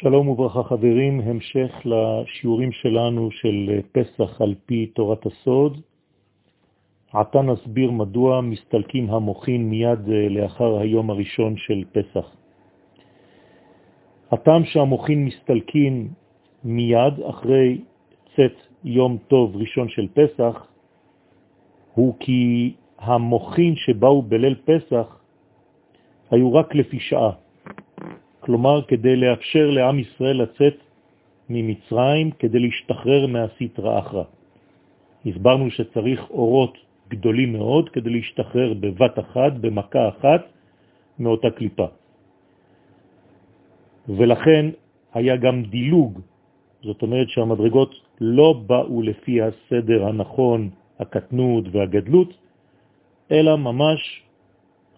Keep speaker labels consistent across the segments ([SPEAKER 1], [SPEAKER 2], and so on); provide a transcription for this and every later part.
[SPEAKER 1] שלום וברכה חברים, המשך לשיעורים שלנו של פסח על פי תורת הסוד. עתה נסביר מדוע מסתלקים המוחין מיד לאחר היום הראשון של פסח. הטעם שהמוחין מסתלקים מיד אחרי צאת יום טוב ראשון של פסח הוא כי המוחין שבאו בליל פסח היו רק לפי שעה. כלומר כדי לאפשר לעם ישראל לצאת ממצרים כדי להשתחרר מהסטרא אחרא. הסברנו שצריך אורות גדולים מאוד כדי להשתחרר בבת אחת, במכה אחת, מאותה קליפה. ולכן היה גם דילוג, זאת אומרת שהמדרגות לא באו לפי הסדר הנכון, הקטנות והגדלות, אלא ממש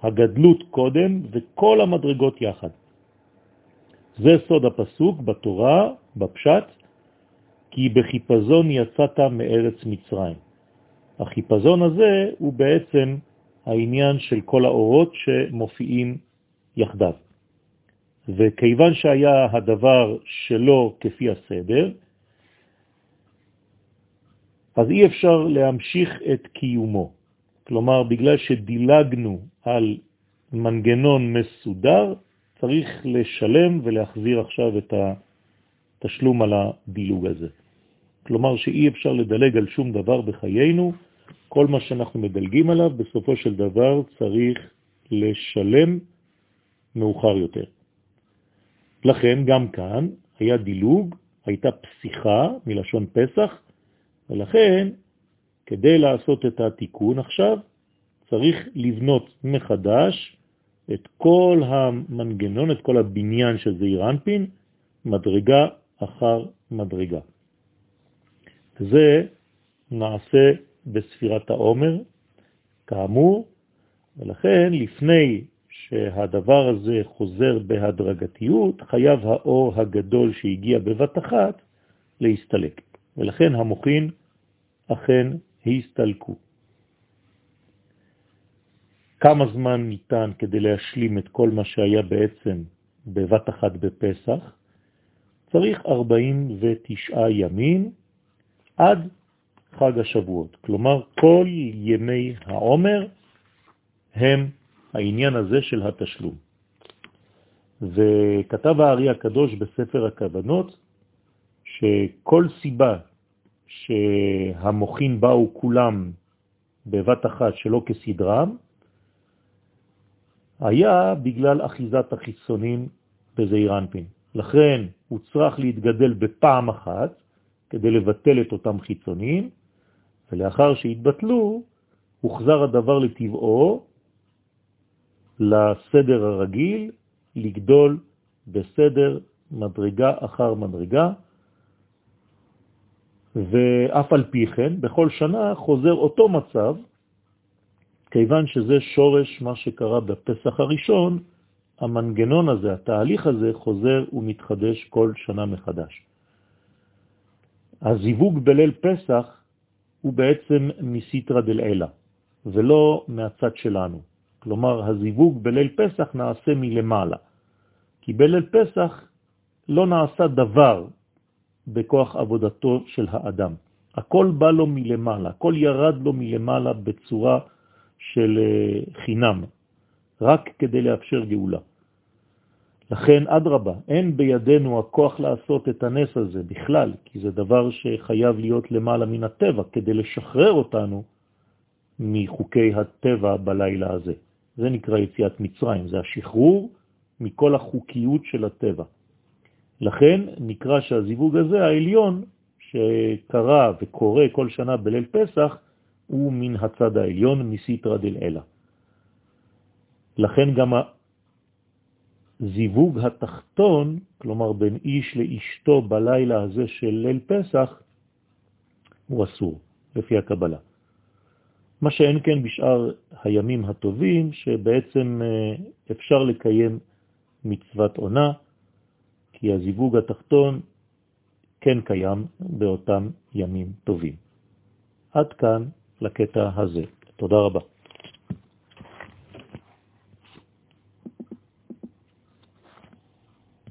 [SPEAKER 1] הגדלות קודם וכל המדרגות יחד. זה סוד הפסוק בתורה, בפשט, כי בחיפזון יצאת מארץ מצרים. החיפזון הזה הוא בעצם העניין של כל האורות שמופיעים יחדיו. וכיוון שהיה הדבר שלא כפי הסדר, אז אי אפשר להמשיך את קיומו. כלומר, בגלל שדילגנו על מנגנון מסודר, צריך לשלם ולהחזיר עכשיו את התשלום על הדילוג הזה. כלומר שאי אפשר לדלג על שום דבר בחיינו, כל מה שאנחנו מדלגים עליו, בסופו של דבר צריך לשלם מאוחר יותר. לכן גם כאן היה דילוג, הייתה פסיכה מלשון פסח, ולכן כדי לעשות את התיקון עכשיו צריך לבנות מחדש את כל המנגנון, את כל הבניין של זעיר אנפין, מדרגה אחר מדרגה. זה נעשה בספירת העומר, כאמור, ולכן לפני שהדבר הזה חוזר בהדרגתיות, חייב האור הגדול שהגיע בבת אחת להסתלק. ולכן המוחין אכן הסתלקו. כמה זמן ניתן כדי להשלים את כל מה שהיה בעצם בבת אחת בפסח? צריך 49 ימים עד חג השבועות. כלומר, כל ימי העומר הם העניין הזה של התשלום. וכתב הארי הקדוש בספר הכוונות שכל סיבה שהמוחין באו כולם בבת אחת שלא כסדרם, היה בגלל אחיזת החיסונים בזעיר אנפין. לכן הוא צריך להתגדל בפעם אחת כדי לבטל את אותם חיצונים, ולאחר שהתבטלו, הוחזר הדבר לטבעו, לסדר הרגיל, לגדול בסדר מדרגה אחר מדרגה, ואף על פי כן, בכל שנה חוזר אותו מצב כיוון שזה שורש מה שקרה בפסח הראשון, המנגנון הזה, התהליך הזה, חוזר ומתחדש כל שנה מחדש. הזיווג בליל פסח הוא בעצם מסיטרה דל אלה, ולא מהצד שלנו. כלומר, הזיווג בליל פסח נעשה מלמעלה, כי בליל פסח לא נעשה דבר בכוח עבודתו של האדם. הכל בא לו מלמעלה, הכל ירד לו מלמעלה בצורה של אה, חינם, רק כדי לאפשר גאולה. לכן, אדרבה, אין בידינו הכוח לעשות את הנס הזה בכלל, כי זה דבר שחייב להיות למעלה מן הטבע, כדי לשחרר אותנו מחוקי הטבע בלילה הזה. זה נקרא יציאת מצרים, זה השחרור מכל החוקיות של הטבע. לכן נקרא שהזיווג הזה, העליון, שקרה וקורה כל שנה בליל פסח, הוא מן הצד העליון, מסיטרא דל אלה. לכן גם הזיווג התחתון, כלומר בין איש לאשתו בלילה הזה של ליל פסח, הוא אסור, לפי הקבלה. מה שאין כן בשאר הימים הטובים, שבעצם אה, אפשר לקיים מצוות עונה, כי הזיווג התחתון כן קיים באותם ימים טובים. עד כאן לקטע הזה. תודה רבה.